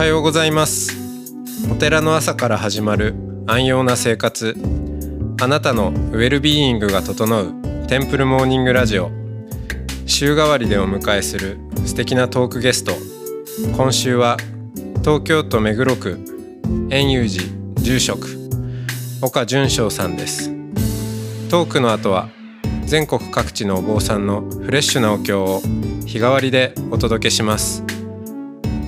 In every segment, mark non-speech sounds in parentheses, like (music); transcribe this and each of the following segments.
おはようございます。お寺の朝から始まる安養な生活。あなたのウェルビーイングが整うテンプルモーニングラジオ。週替わりでお迎えする素敵なトークゲスト。今週は東京都目黒区円遊寺住職岡淳翔さんです。トークの後は全国各地のお坊さんのフレッシュなお経を日替わりでお届けします。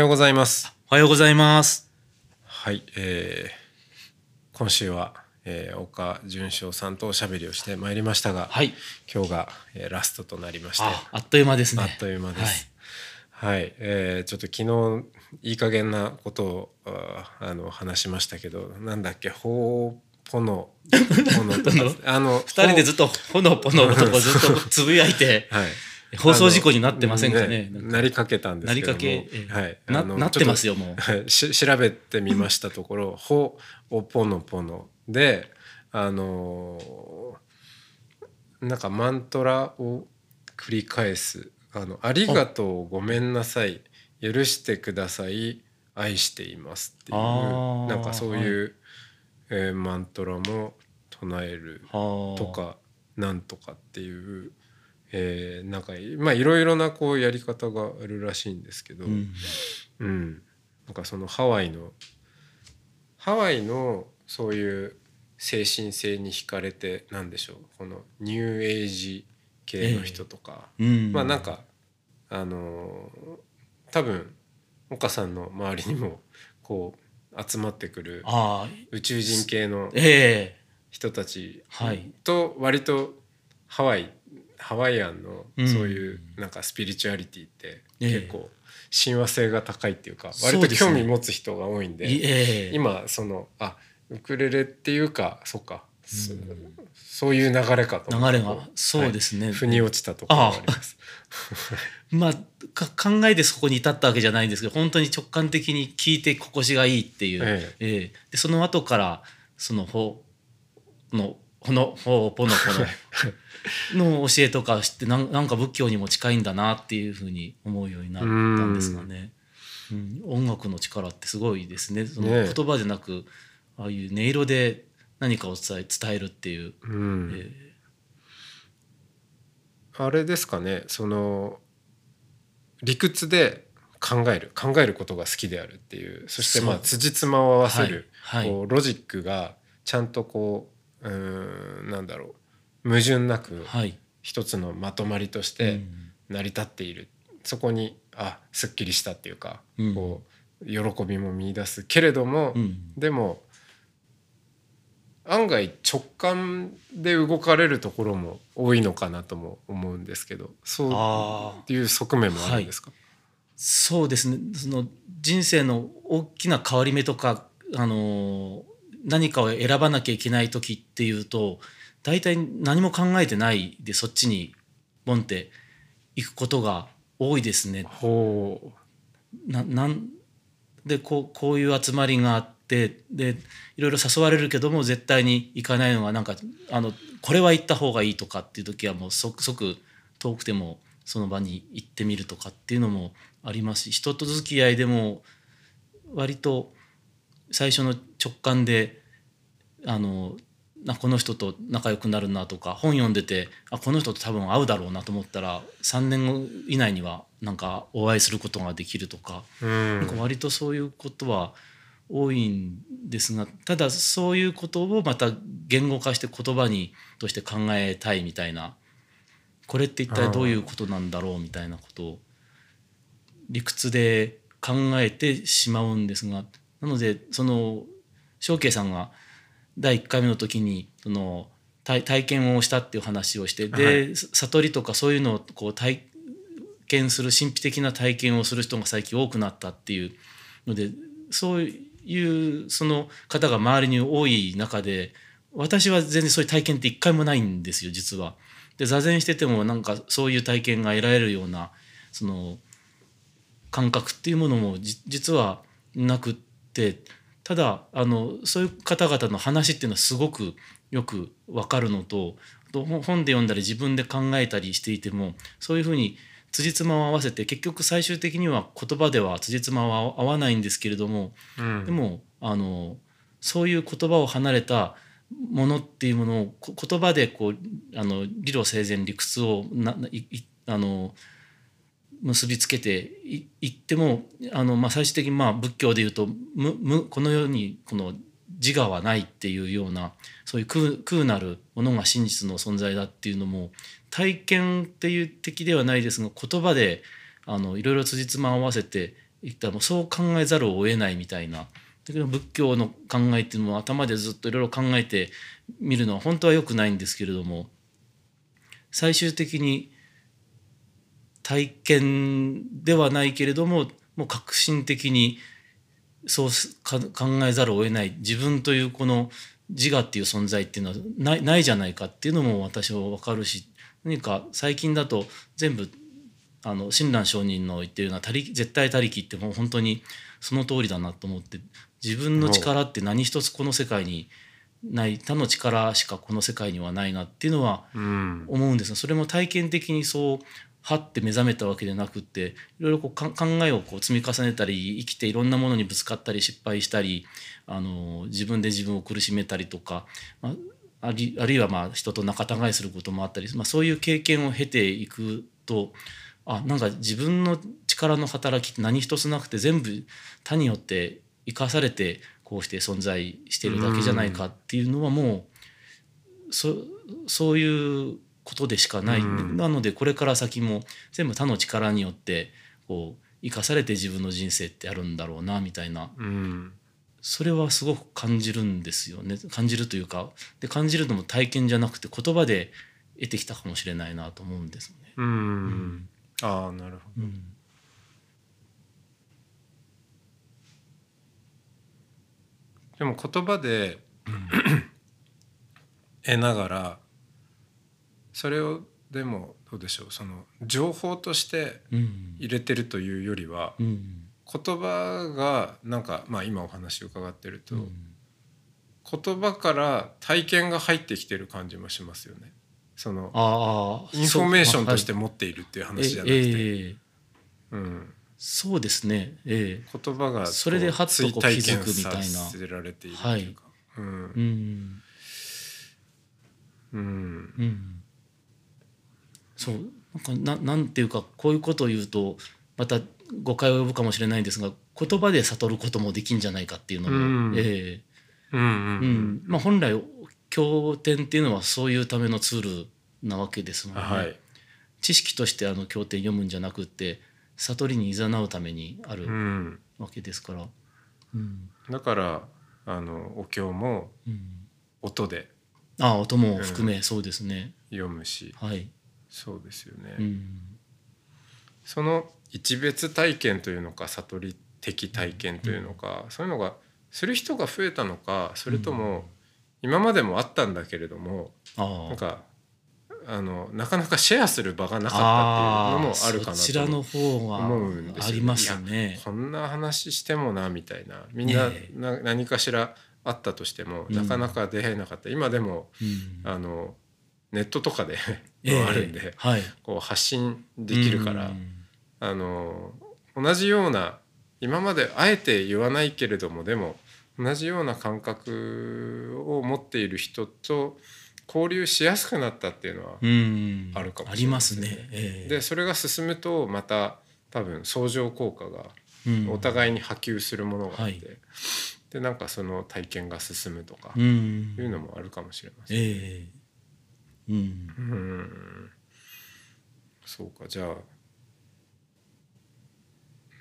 ようございますおはようございます。はい、えー、今週は、えー、岡淳翔さんとおしゃべりをしてまいりましたが、はい。今日が、えーラストとなりましてあ、あっという間ですね。あっという間です。はい、えーちょっと昨日いい加減なことをああの話しましたけど、なんだっけ、ほうぽの (laughs) ぽのとかあの二人でずっとほのぽのとこずっとつぶやいて、はい。放送事故になってませんかね？ななりかけたんですけども。なりかけええ。はい、ななってますよもう。はい。し調べてみましたところ「(laughs) ほ」「おぽのぽの」であのーなんかマントラを繰り返す「あのありがとうごめんなさい。許してください。愛しています」っていうなんかそういう、えーマントラも唱えるはあ。とかなんとかっていう、えーなんかまあいろいろなこうやり方があるらしいんですけど、うん。うん。なんかそのハワイのハワイのそういう精神性に惹かれてなんでしょうこのニューエイジ系の人とか、うん。まあなんかあのー多分岡さんの周りにもこう集まってくる宇宙人系のええ。人たちはい。と割とハワイハワイアンのうん。そういうなんかスピリチュアリティってええ。結構親和性が高いっていうか割と興味持つ人が多いんで今そのあウクレレっていうかそっかそそういう流れかと流れがそうですね。はい腑に落ちたところがあります。(laughs) まあか考えてそこに至ったわけじゃないんですけど本当に直感的に聞いて心地がいいっていう、ええ。えでその後からそのほのほのほぽのほのの教えとか知ってなんなんか仏教にも近いんだなっていうふうに思うようになったんですがね、うん、音楽の力ってすごいですね。その言葉じゃなくああいう音色で何かを伝え伝えるっていう、うん。えあれですかね。その理屈で考える。考えることが好きであるっていう。そしてまあ辻褄を合わせる、はい。はい。こうロジックがちゃんとこううーんなんだろう矛盾なくはい、一つのまとまりとしうてん。成り立っている、そこにあすっきりしたっていうか、うん。こう喜びも見出すけれども、うん。でも案外直感で動かれるところも多いのかなとも思うんですけどそういう側面もあるんですか、そうですね。その人生の大きな変わり目とか、あの何かを選ばなきゃいけない時っていうと大体何も考えてないでそっちにボンって行くことが多いですね。ほななんでこうこういう集まりがあってでいろいろ誘われるけども絶対に行かないのがなんかあのこれは行った方がいいとかっていう時はもう即即遠くてもその場に行ってみるとかっていうのもありますし人と付き合いでも割と最初の直感であのなこの人と仲良くなるなとか本読んでてあこの人と多分会うだろうなと思ったら3年後以内にはなんかお会いすることができるとか,、なんか割とそういうことは多いんですがただそういうことをまた言語化して言葉にとして考えたいみたいなこれって一体どういうことなんだろうみたいなことを理屈で考えてしまうんですがなのでその翔慶さんが第1回目の時にその体体験をしたっていう話をしてで、は悟りとかそういうのをこう体験する神秘的な体験をする人が最近多くなったっていうのでそういうその方が周りに多い中で私は全然そういう体験って一回もないんですよ実は。で座禅しててもなんかそういう体験が得られるようなその感覚っていうものも実はなくってただあのそういう方々の話っていうのはすごくよく分かるのと本で読んだり自分で考えたりしていてもそういうふうに辻褄を合わせて結局最終的には言葉では辻褄は合わないんですけれども、うん、でもあのそういう言葉を離れたものっていうものを言葉でこうあの理路整然理屈をないあの結びつけていってもあの、まあ、最終的にまあ仏教でいうと無無この世にこの自我はないっていうようなそういう空空なるものが真実の存在だっていうのも体験っていう的ではないですが言葉であのいろいろ辻褄を合わせていったらもうそう考えざるを得ないみたいな。だけど仏教の考えっていうのも頭でずっといろいろ考えてみるのは本当は良くないんですけれども最終的に体験ではないけれどももう革新的にそう考えざるを得ない。自分というこの自我っていう存在っていうのはないないじゃないかっていうのも私は分かるし何か最近だと全部あの親鸞上人の言ってるような絶対他力ってもう本当にその通りだなと思って自分の力って何一つこの世界にない。他の力しかこの世界にはないなっていうのは思うんです。が、それも体験的にそうはって目覚めたわけでなくっていろいろこう考えをこう積み重ねたり生きていろんなものにぶつかったり失敗したりあの自分で自分を苦しめたりとか、まあ、ありあるいはまあ人と仲違いすることもあったり、まあ、そういう経験を経ていくとあなんか自分の力の働きって何一つなくて全部他によって生かされてこうして存在してるだけじゃないかっていうのはもうそそういうことでしかない、うん、なのでこれから先も全部他の力によってこう生かされて自分の人生ってあるんだろうなみたいな、うん、それはすごく感じるんですよね。感じるというかで感じるのも体験じゃなくて言葉で得てきたかもしれないなと思うんですね。うん、うん、ああなるほど。でも言葉で (clears throat) 得ながらそれをでもどうでしょうその情報として入れてるというよりは、うん、言葉がなんか、まあ、今お話伺ってると、うん、言葉から体験が入ってきてる感じもしますよね。そのインフォメーションとして持っているっていう話じゃなくて。えー、うん、そうですね、えー、言葉がそれでハッとこう気づくみたいな。させられているというか。はい、うん、うん。うんそうなんかななんていうかこういうことを言うとまた誤解を呼ぶかもしれないんですが言葉で悟ることもできんじゃないかっていうのも、うん。えーうんうんうん。まあ、本来経典っていうのはそういうためのツールなわけですので、はい、知識としてあの経典読むんじゃなくって悟りにいざなうためにあるわけですから。うん、だからあのお経も音で、ああ音も含め、そうですね。読むし、はい、そうですよね、うん、その一別体験というのか悟り的体験というのか、うん、そういうのがする人が増えたのかそれとも今までもあったんだけれども、うん、なんかあのなかなかシェアする場がなかったっていうのもあるかなと思うんですよ、ね、ねこんな話してもなみたいな。みんなな何かしらあったとしても、なかなか出会えなかった。今でも、あのネットとかで (laughs) あるんで、はい、こう発信できるから、あの同じような今まであえて言わないけれどもでも同じような感覚を持っている人と交流しやすくなったっていうのはあるかもしれない、ね、ありますね。えー、でそれが進むとまた多分相乗効果がお互いに波及するものがあって、うんはい、でなんかその体験が進むとかいうのもあるかもしれません、ね。え。ーうん、そうかじゃあ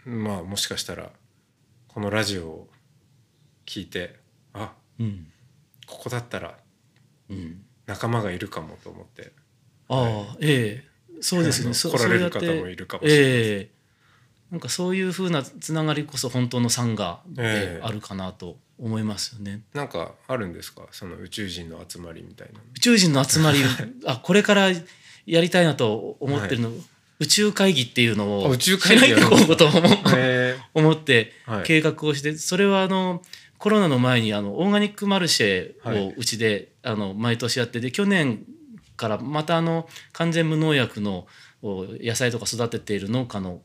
まあもしかしたらこのラジオを聞いてあ、うん、ここだったら仲間がいるかもと思って、ああ、はい、ええ。そうですね。(laughs) 来られる方もいるかもしれない、えなんかそういうふうなつながりこそ本当のサンガでええ。あるかなと思いますよね。なんかあるんですか？その宇宙人の集まりみたいな。宇宙人の集まり？あこれからやりたいなと思ってるの、宇宙会議っていうのあを宇宙会議しないとこうことを思へ思ってはい。計画をして、それはあのコロナの前にあのオーガニックマルシェをうちで、あの毎年やってで去年からまたあの完全無農薬のお野菜とか育てている農家の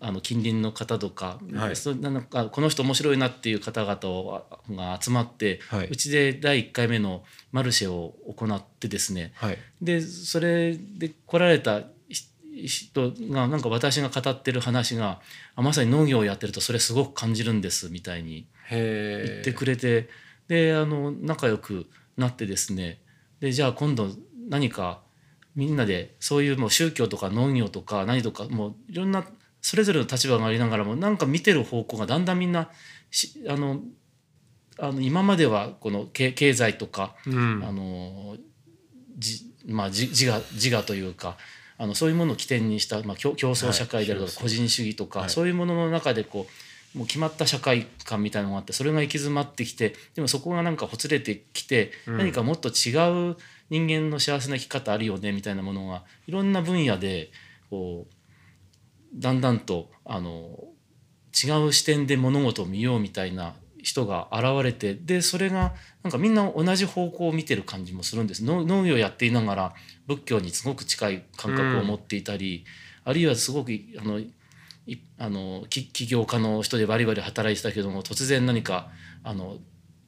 あの近隣の方とか,、はい。なんかこの人面白いなっていう方々をが集まって、はい。うちで第1回目のマルシェを行ってですねはい。でそれで来られたひ人がなんか私が語ってる話があまさに農業をやってるとそれすごく感じるんですみたいに言ってくれて、であの仲良くなってですねでじゃあ今度何かみんなでそういうもう宗教とか農業とか何とかもういろんなそれぞれの立場がありながらもなんか見てる方向がだんだんみんなしあのあの今まではこの経経済とかうん。あのじまあじ自我自我というかあのそういうものを起点にした、まあ、競競争社会であるとか、はい個人主義とか、はい。そういうものの中でこうもう決まった社会観みたいなのがあってそれが行き詰まってきてでもそこがなんかほつれてきて、うん。何かもっと違う人間の幸せな生き方あるよねみたいなものがいろんな分野でこうだんだんとあの違う視点で物事を見ようみたいな人が現れてでそれがなんかみんな同じ方向を見てる感じもするんです。農農業やっていながら仏教にすごく近い感覚を持っていたり、あるいはすごくあのいあの起業家の人でバリバリ働いてたけども突然何かあの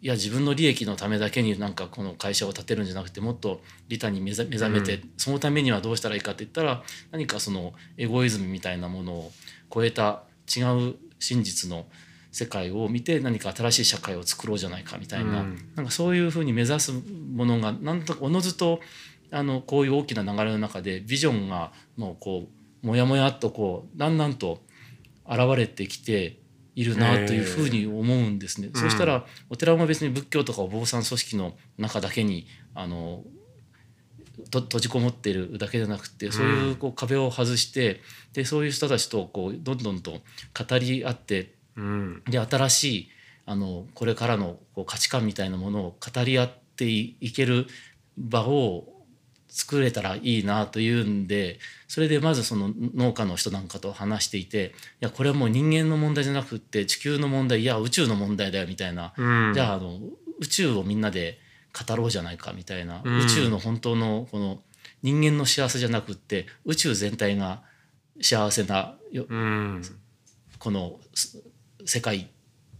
いや自分の利益のためだけになんかこの会社を建てるんじゃなくてもっと利他に目覚めて、そのためにはどうしたらいいかって言ったら何かそのエゴイズムみたいなものを超えた違う真実の世界を見て何か新しい社会を作ろうじゃないかみたいな,、うん。なんかそういうふうに目指すものがなんとかおのずとあのこういう大きな流れの中でビジョンがもうこうもやもやっとこうだんだんと現れてきているなというふうに思うんですね。うん。そしたらお寺も別に仏教とかお坊さん組織の中だけにあのと閉じこもっているだけじゃなくてそういうこう壁を外してでそういう人たちとこうどんどんと語り合ってうん。で新しいあのこれからのこう価値観みたいなものを語り合っていいける場を作れたらいいなというんでそれでまずその農家の人なんかと話していていやこれはもう人間の問題じゃなくって地球の問題いや宇宙の問題だよみたいな、うん。じゃああの宇宙をみんなで語ろうじゃないかみたいな、うん。宇宙の本当のこの人間の幸せじゃなくって宇宙全体が幸せなようん。このす世界っ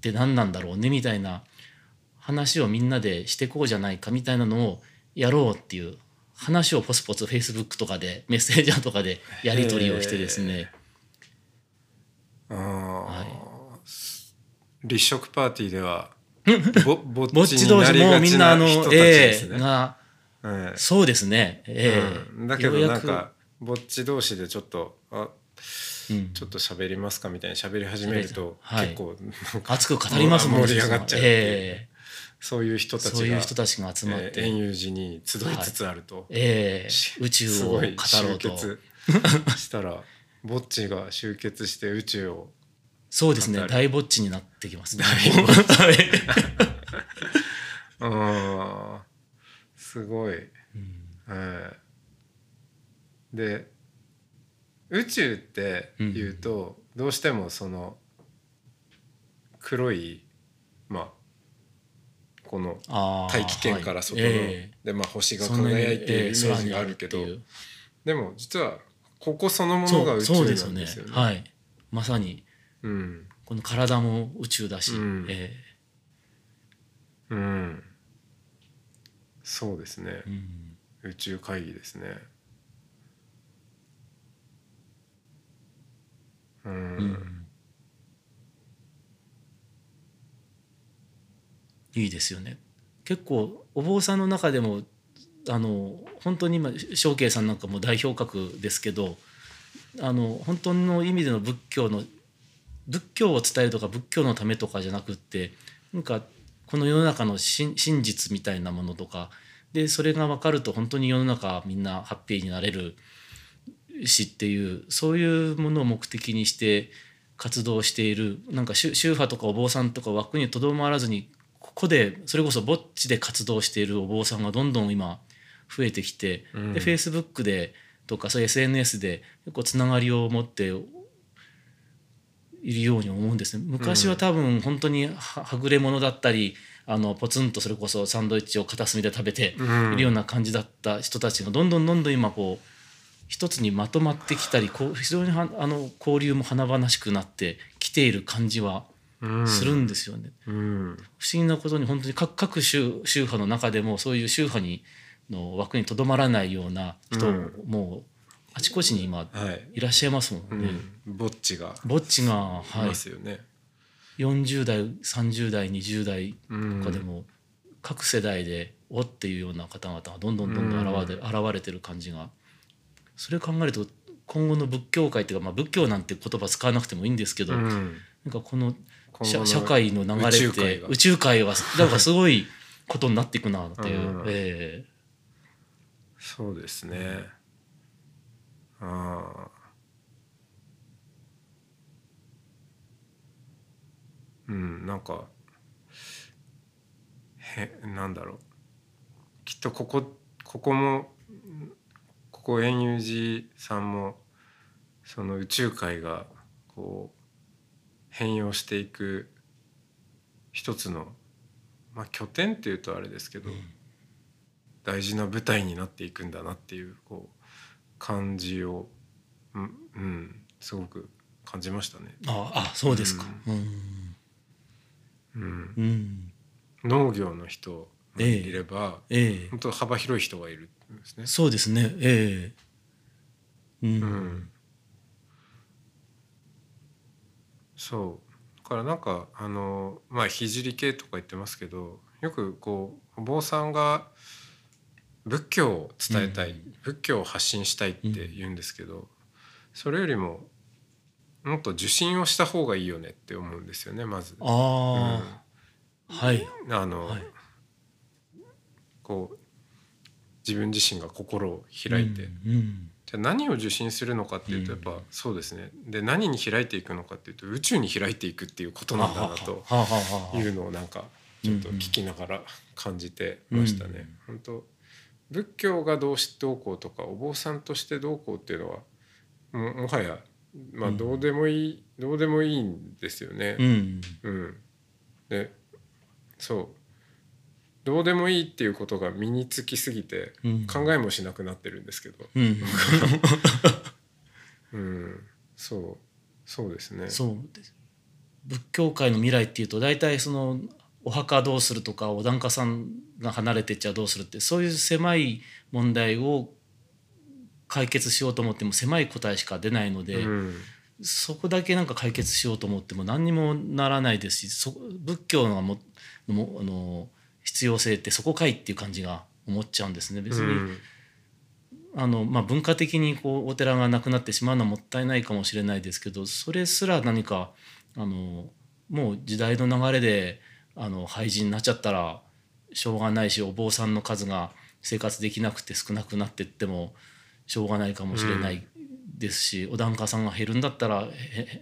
て何なんだろうねみたいな話をみんなでしてこうじゃないかみたいなのをやろうっていう話をポツポツフェイスブックとかでメッセージャーとかでやり取りをしてですね。ああ、はい。立食パーティーでは (laughs) ぼぼっちち同士もうみんなあのね。えがええ。そうですね。ええ。うん。だけどなんかぼっち同士でちょっとあうん。ちょっと喋りますかみたいに喋り始めると、はい。結構熱く語りますもん (laughs) 盛り上がっちゃうえそういう人えたちがそういう人たちが集まって、えー遠遊寺に集いつつあると、ええ宇宙を語ろう集と結したらぼっちが集結して宇宙をそうですね。大ぼっちになってきますね。大ぼっはいあーすごい、うん。ええで宇宙っていうと、どうしてもその黒いまあこの大気圏から外の、はい。えでまあ星えが輝いているイメージがあるけど、でも実はここそのものが宇宙なんですよね。よね。はい。まさにうん。この体も宇宙だし、うん。えうん、そうですね。え、うん。宇宙会議ですね。うん、うんいいですよね。結構お坊さんの中でもあの本当に今正慶さんなんかも代表格ですけどあの本当の意味での仏教の仏教を伝えるとか仏教のためとかじゃなくってなんかこの世の中の真実みたいなものとかでそれが分かると本当に世の中みんなハッピーになれるしっていうそういうものを目的にして活動しているなんか宗派とかお坊さんとか枠にとどまらずにここでそれこそぼっちで活動しているお坊さんがどんどん今増えてきて、うん。で Facebook でとかそういう SNS で結構つながりを持っているように思うんですね。昔は多分本当にははぐれ者だったりあのポツンとそれこそサンドイッチを片隅で食べてうん。いるような感じだった人たちがどんどんどんどん今こう一つにまとまってきたりこう非常にはあの交流も華々しくなってきている感じはうんするんですよね。うん。不思議なことに本当に各各宗宗派の中でもそういう宗派にの枠にとどまらないような人うん。もあちこちに今はい、いらっしゃいますもうんね。ん、ぼっちが。ぼっちが、いはい。ま、すよね。40代30代20代うん。とかでも各世代で「お」っていうような方々がどんどんどんどん現れ,、現れてる感じが。それを考えると今後の仏教界っていうか、まあ、仏教なんて言葉使わなくてもいいんですけど、うん。なんかこの社社会の流れって宇宙界は (laughs) なんかすごいことになっていくなっていう、うんえそうですね。ああ。うん、なんか。へ、なんだろう。きっとここ、ここも。ここ円遊寺さんも。その宇宙界が。こう。変容していく。一つの。まあ、拠点っていうとあれですけど。大事な舞台になっていくんだなっていうこう感じをうん、うん、すごく感じましたね。ーああそうですか。うんうん、うん農業の人もいれば、ええ本当幅広い人がいるんですね。そうですねええうんうん、そう。だからなんかあのまあ聖系とか言ってますけどよくこうお坊さんが仏教を伝えたい、うん。仏教を発信したいって言うんですけど、それよりももっと受信をした方がいいよねって思うんですよねまず。ああ、はい。あの、はい。こう自分自身が心を開いて、うんうんじゃあ何を受信するのかっていうとやっぱそうですね。で何に開いていくのかっていうと宇宙に開いていくっていうことなんだなというのをなんかちょっと聞きながら感じてましたね。本当仏教がどうしどうこうとかお坊さんとしてどうこうっていうのはももはやまあうん。どうでもいい、どうでもいいんですよね。うん。うん、でそうどうでもいいっていうことが身につきすぎてうん。考えもしなくなってるんですけど、うん。(laughs) うん、そう。そうですね。そうです仏教界の未来っていうと大体そのお墓どうするとかお檀家さんが離れてっちゃどうするってそういう狭い問題を解決しようと思っても狭い答えしか出ないので、うん。そこだけなんか解決しようと思っても何にもならないですしそ仏教のももあの必要性ってそこかいっていう感じが思っちゃうんですね。別に、うん。あのまあ、文化的にこうお寺がなくなってしまうのはもったいないかもしれないですけどそれすら何かあのもう時代の流れであの廃人になっちゃったらしょうがないしお坊さんの数が生活できなくて少なくなってってもしょうがないかもしれないですし、お檀家さんが減るんだったら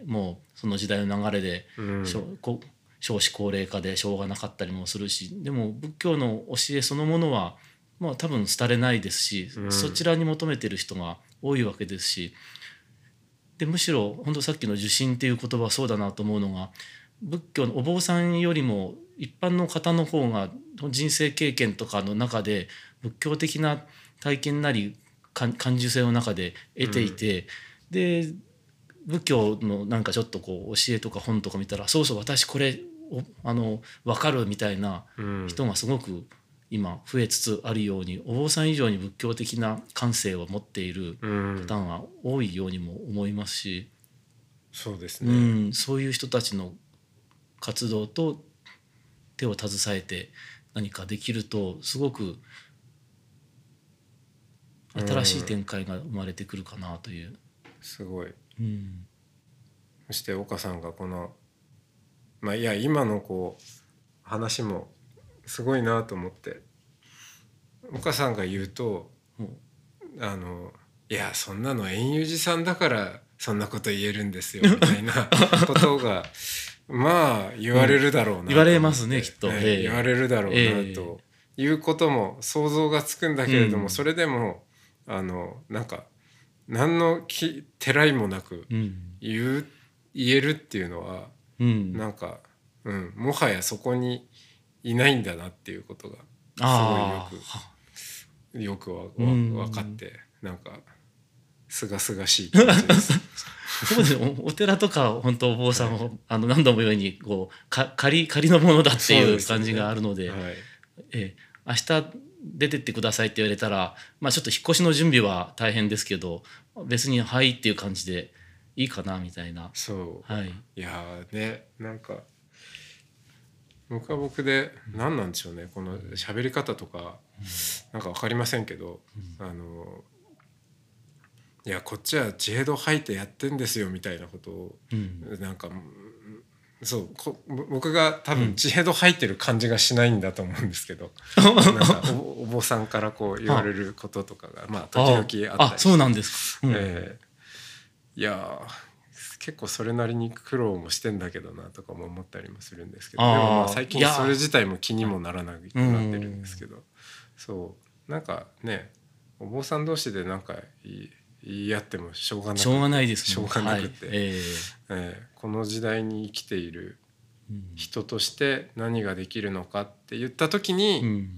もうその時代の流れでうん。こ少子高齢化でしょうがなかったりもするしでも仏教の教えそのものはまあ多分廃れないですし、うん。そちらに求めてる人が多いわけですしでむしろ本当さっきの受信っていう言葉はそうだなと思うのが仏教のお坊さんよりも一般の方の方が人生経験とかの中で仏教的な体験なり感感受性の中で得ていて、で仏教のなんかちょっとこう教えとか本とか見たらそうそう私これおあの分かるみたいなうん人がすごく今増えつつあるようにお坊さん以上に仏教的な感性を持っているうん方が多いようにも思いますし、うそうですね。ん、そういう人たちの活動と手を携えて何かできるとすごく新しい展開が生まれてくるかなという。すごい。うんそして岡さんがこのまあいや今のこう話もすごいなと思って。岡さんが言うともあのいやそんなの円遊寺さんだからそんなこと言えるんですよ (laughs) みたいなことがまあ言われるだろうなと思って、言われますねきっと。ええええ。言われるだろうなええ。ということも想像がつくんだけれども、うん。それでもあのなんか何のきてらいもなくうん。言う言えるっていうのはうん。なんか、うん、もはやそこにいないんだなっていうことがあすごいよくよくわわうん。分かってなんかすがすがしい気持ちです。そうですねおお寺とか本当お坊さんも、あの何度も言うようにこうか仮仮のものだっていう感じがあるのではい。ええ。明日出てってくださいって言われたら、まあ、ちょっと引っ越しの準備は大変ですけど別に「はい」っていう感じでいいかなみたいな。そう。はい、いやーねなんか僕は僕で何なんでしょうね。この喋り方とかなんか分かりませんけど、あのいやこっちはジェード吐いてやってんですよみたいなことをうん。なんかうんそうこ僕が多分ジェード吐いてる感じがしないんだと思うんですけど、(laughs) なんかおお坊さんからこう言われることとかがまあ時々あったりそうなんですか。うん。ええいやー結構それなりに苦労もしてんだけどなとかも思ったりもするんですけど。でもまあ最近それ自体も気にもならなくなってるんですけど。そう。なんかねお坊さん同士でなんか言い合ってもしょうがなくしょうがないですしょうがなくって。はい。ええ。えこの時代に生きている人として何ができるのかって言った時に、うん。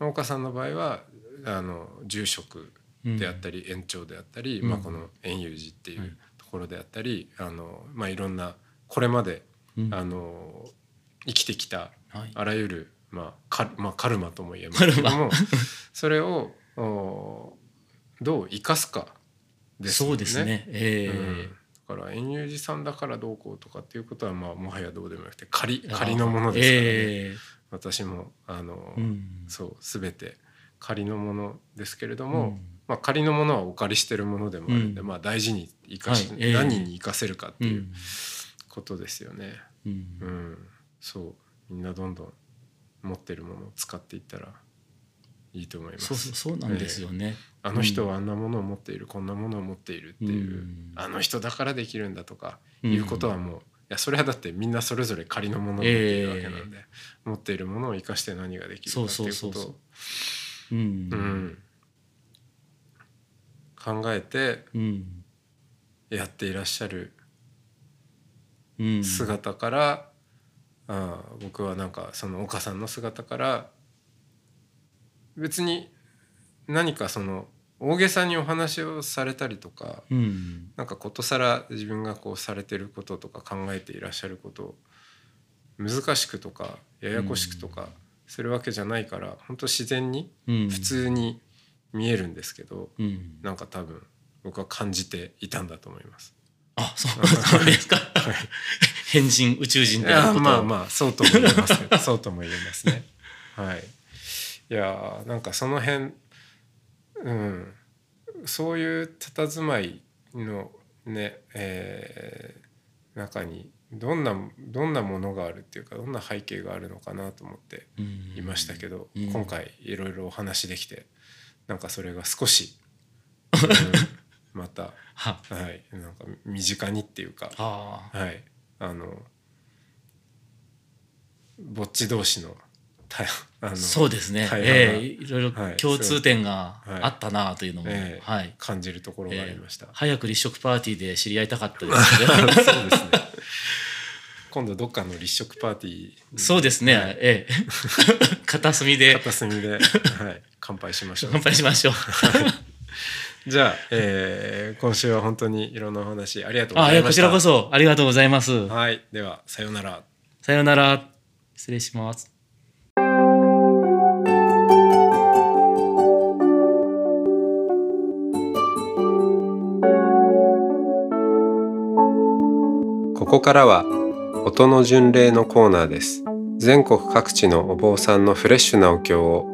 農家さんの場合はあの住職であったり園長であったり、うん。まあ、この円融寺っていはい。うところであったり、あのまあ、いろんなこれまで、うん。あの生きてきたはい。あらゆる、まあカまあ、カルマとも言えますけども (laughs) それをおどう生かすかですよそうですね。ええ。うん。だから円融寺さんだからどうこうとかっていうことは、まあ、もはやどうでもなくて仮仮のものですからね、え私もあの、えうん。そう全て仮のものですけれども、うんまあ、仮のものはお借りしてるものでもあるんで、うん。まあ、大事に生かし、はい。ええ。何に生かせるかってういうん。ことですよね。うん。うん。そう。みんなどんどん持ってるものを使っていったらいいと思います。そうそうそうなんですよね。あの人はあんなものを持っている、こんなものを持っているっていう、うん。あの人だからできるんだとかうん。いうことはもう、いやそれはだってみんなそれぞれ仮のものを持っているわけなんで、持っているものを生かして何ができるかっていうことを。うん考えてうん。やっていらっしゃるうん。姿から、ああ僕はなんかその岡さんの姿から別に何かその大げさにお話をされたりとかうん。なんかことさら自分がこうされてることとか考えていらっしゃることを難しくとかややこしくとかするわけじゃないから本当自然にうん。普通に見えるんですけど、うん。なんか多分僕は感じていたんだと思います。あそうそうですか。変人宇宙人いであまあまあそうとも言えますね。そうとも言えますね。はい。いやーなんかその辺うん。そういう佇まいのね、えー中にどんなどんなものがあるっていうかどんな背景があるのかなと思っていましたけど、うん。今回いろいろお話できてなんかそれが少し、うん。(laughs) または。はい。なんか身近にっていうかああはい。あのぼっち同士のたあのそうですね。ええいろいろはい。共通点がはい。あったなというのもええはい。感じるところがありました。早く立食パーティーで知り合いたかった (laughs) ですそうですね。今度どっかの立食パーティーそうですね、はい。ええ。(laughs) 片隅で。片隅で、はい、乾杯しましょう。乾。杯しましょう。じゃあ、えー今週は本当にいろんなお話ありがとうごあいやこちざいました。らこそありがとうございます。はい、ではさようなら。さようなら。失礼します。ここからは音の巡礼のコーナーです。全国各地のお坊さんのフレッシュなお経を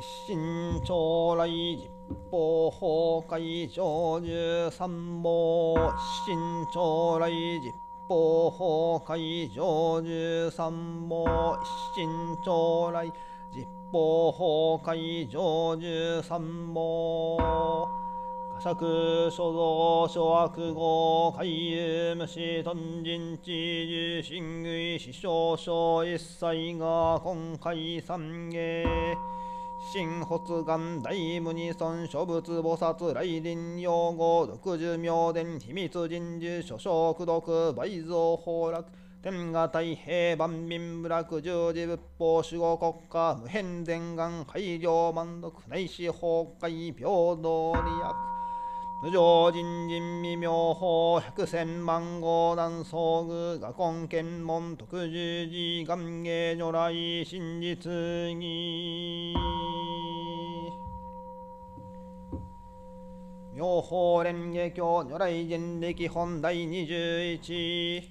新朝来実法法会上十三号新朝来実法法会上十三号新朝来実法法会上十三号呵責所蔵諸悪語海遊無視頓人知重心類死傷症一切が今回三芸新発願大無二尊諸仏菩薩来臨用語独寿明伝秘密人事諸書苦毒倍増崩落天下太平万民部落十字仏法守護国家無変全願改良満足内視崩壊平等利益。無常人人未妙法百千万号南総具画根検問特十字願芸如来真実義。法蓮華経如来人力本第21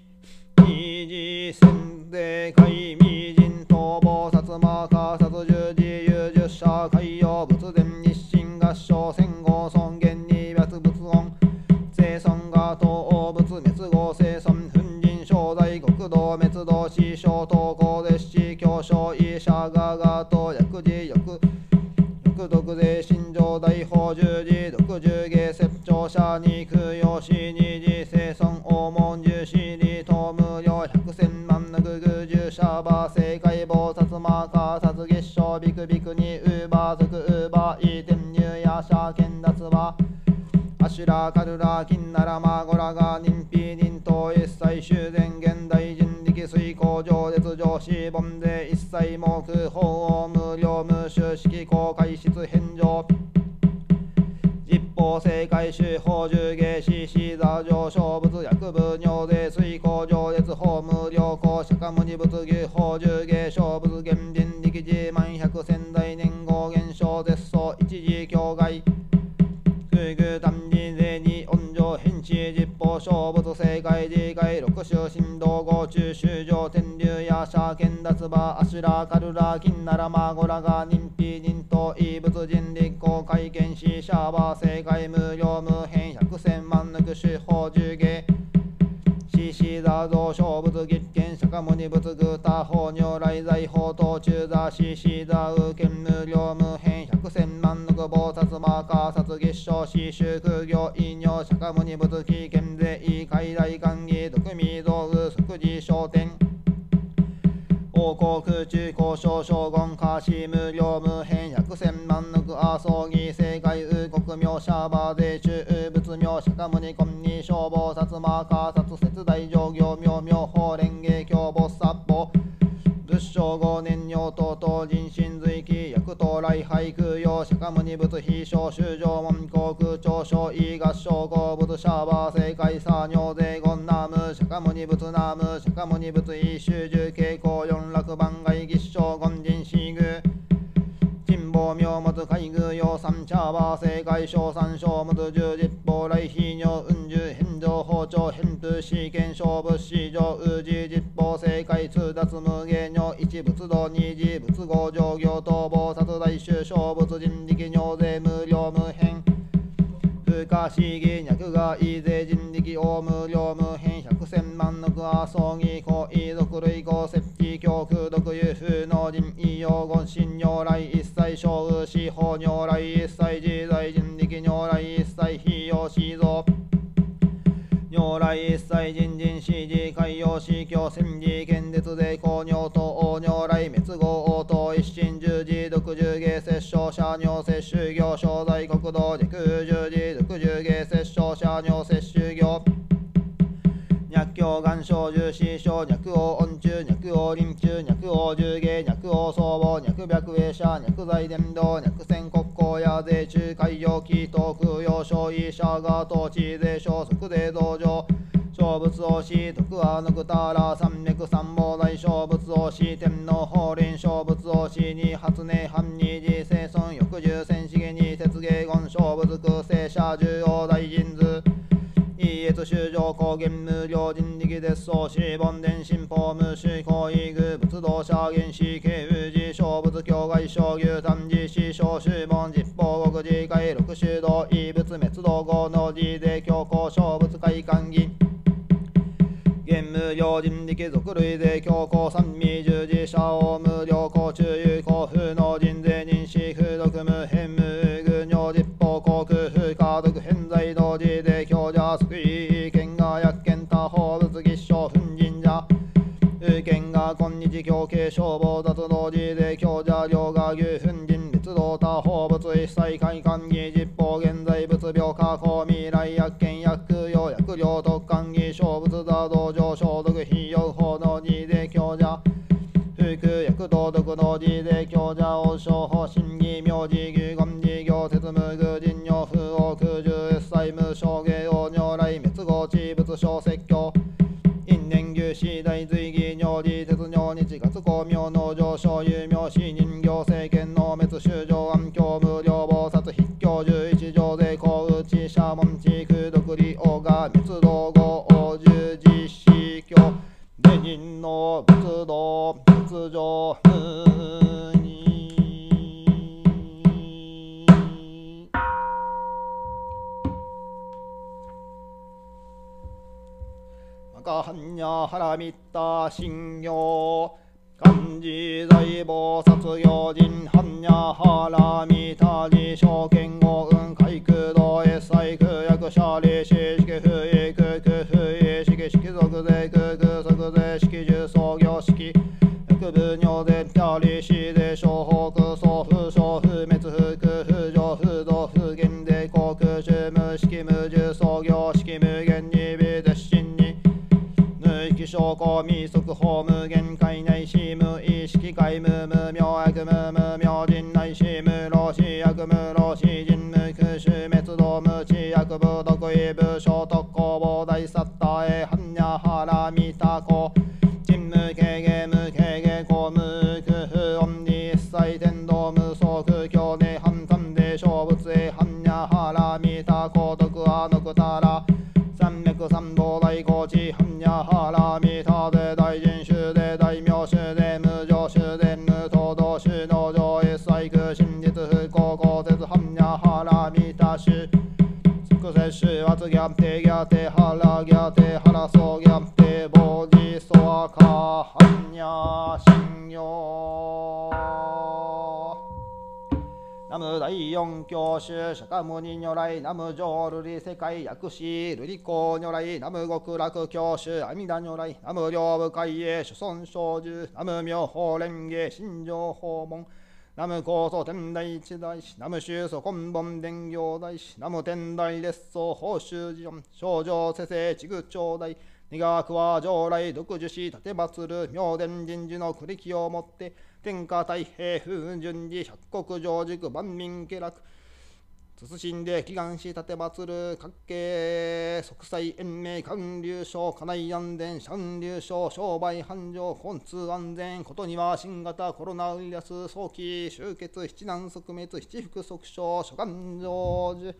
二次戦で海未人逃亡薩摩加殺十字有十社海洋仏伝日清合唱戦後尊厳二別仏音。生尊が東仏滅後生尊粉人正代国道滅道師匠東高で七教書医者ががと薬事欲。欲毒税心情大法十字説長者に供養し二次生尊黄門十四里東無料百千万のググ十者馬正解菩薩マーカー殺月賞ビクビクにウーバー族ウーバーイーテンニューヤーシャーケンダツはアシュラカルラキンナラマゴラガ人皮人頭一切修繕現代人力水工上列上司本税一切目法を無料無収式公開室返上。法正解手法重芸師死座上勝物薬部尿税水工上列法無良公釈迦無二仏牛法重芸勝物厳人力自万百千代年号現象絶相一時境外実法勝物正解自戒六種振動合中修上天竜やシャーケンダツバアシュラカルラ金ならマゴラが人皮人と異物人立公会見しシャーバー正解無料無変百千万抜く手法重芸。獅子座像小仏月見釈迦牟尼仏具他法如来財法等中座獅子座右見無料無変百千万の菩薩マーカー殺月賞四宗空行異尿釈迦牟尼仏起見税海大官議毒味道具即時商店王国空中交渉将軍下士無料無変百千万の阿葬儀正解右国名シャーバー税中仏名釈迦牟尼金に消防殺マーカー殺切大上行妙妙法蓮華経菩薩法仏正五年尿等々人心随小修上門航空長所異合唱合仏シャーバー正解作尿税言ナム釈迦牟尼仏ナム釈迦牟尼仏異修十傾向四楽番外義将言人死具神保妙物海宮養三茶バー正解小三小物十実法来非尿運十返上包丁返風試験勝負市場宇治実法正解通達無芸尿一仏道二次仏合上行逃亡殺大衆小仏人力尿税無料無変不可思議脈がい税人力大無料無変百千万の阿葬儀行遺族類合設置教空毒有風の人異用言神如来一切小雨司法如来一切自在人力如来一切非用死蔵如来一切人人死事海洋死教戦時剣絶税公尿等王如来滅後応答一心十字独十芸摂生者尿摂取業商在国道軸十字独十芸摂生者尿摂取業脈境眼症重視症脈王音中脈王臨中脈王重芸脈王僧帽脈白略営者略財伝道略戦国交や税中海上機等空用所医者が統治税所得税道場小仏王子徳はのくたら三脈三宝大小仏王子天皇法輪小仏王子に初音藩二次生孫翌十戦節芸言小仏空聖者重要大神図イエツ修上高原無料人力絶相死梵伝新法無視行為具仏道者原始慶宇寺小仏境外小牛三次死小修門実法国寺会六修道異仏滅道後の寺で強行小仏会館銀現無料人力属類税強行三味従事者を無料公中有交付の人税認識不読無変無尿実法航空不家族偏在同時で強者救い県が薬権他法仏吉祥粉神者有権が今日強慶消防脱同時で強者両が牛粉人密道他法仏一切会館議実法現在仏病加工未来薬権薬用薬料特管議小仏座道場消毒費用法の二で強者福薬道徳の字で強者王将法審議名字牛歳無償芸王如来滅後地仏小説教。因縁牛死大随義尿理鉄尿日月光明農場所有名死人行政権の滅修上安教無料菩薩筆教十一条税公内社門地空独利王が滅道後王十実施教。下人の仏道仏上赤般若腹密た信行漢字財宝殺行人般若腹密た自証券語運海空道越西空役者利子式不意空空不意式式属税空空属税式重創業式薬部尿税ピャリシ税小法無域証拠未速法無限界内し無意識界無無明悪無無明人内し無老死悪無老死人無空襲滅道無知悪部毒意部小特攻防大サッターへ般若腹見た子人無軽減無軽減公無空不音に一切天道無双空境内反三で小仏へ般若腹見た子徳はのくたら三脈三宝大高知般若腹見たで腹見た衆即接種圧ギャンテギャテ腹ギャテ腹そうギャンテボジソワカ般若信用ナム第四教主釈迦牟尼如来ナム浄瑠璃世界薬師瑠璃光如来ナム極楽教主阿弥陀如来ナム両部海へ諸尊小寿ナム妙法蓮華心情訪問ナム高祖天台一大師ナム宗祖根本伝行大師ナム天台列祖法宗寺音少女世世地具長大苦学は常来独樹し立て祭る妙伝人事の苦力をもって天下太平風順寺百国上軸万民家楽。謹んで祈願し立て祭る各系即祭延命官流省家内安全三流省商売繁盛本通安全ことには新型コロナウイルス早期終結七難即滅七福即傷諸願成就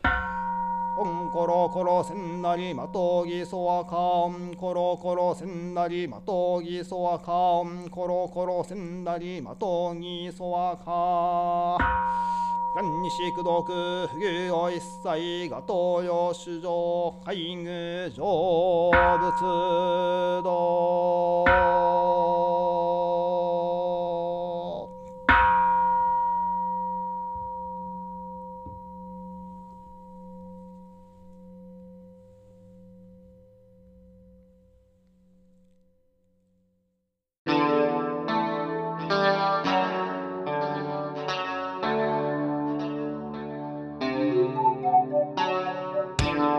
オンコロコロせんなりまとぎそわか。オンコロコロせんなりまとぎそわかオンコロコロせんなりまとぎそわか。何にしくどく不義を一切が東洋主上海具成仏道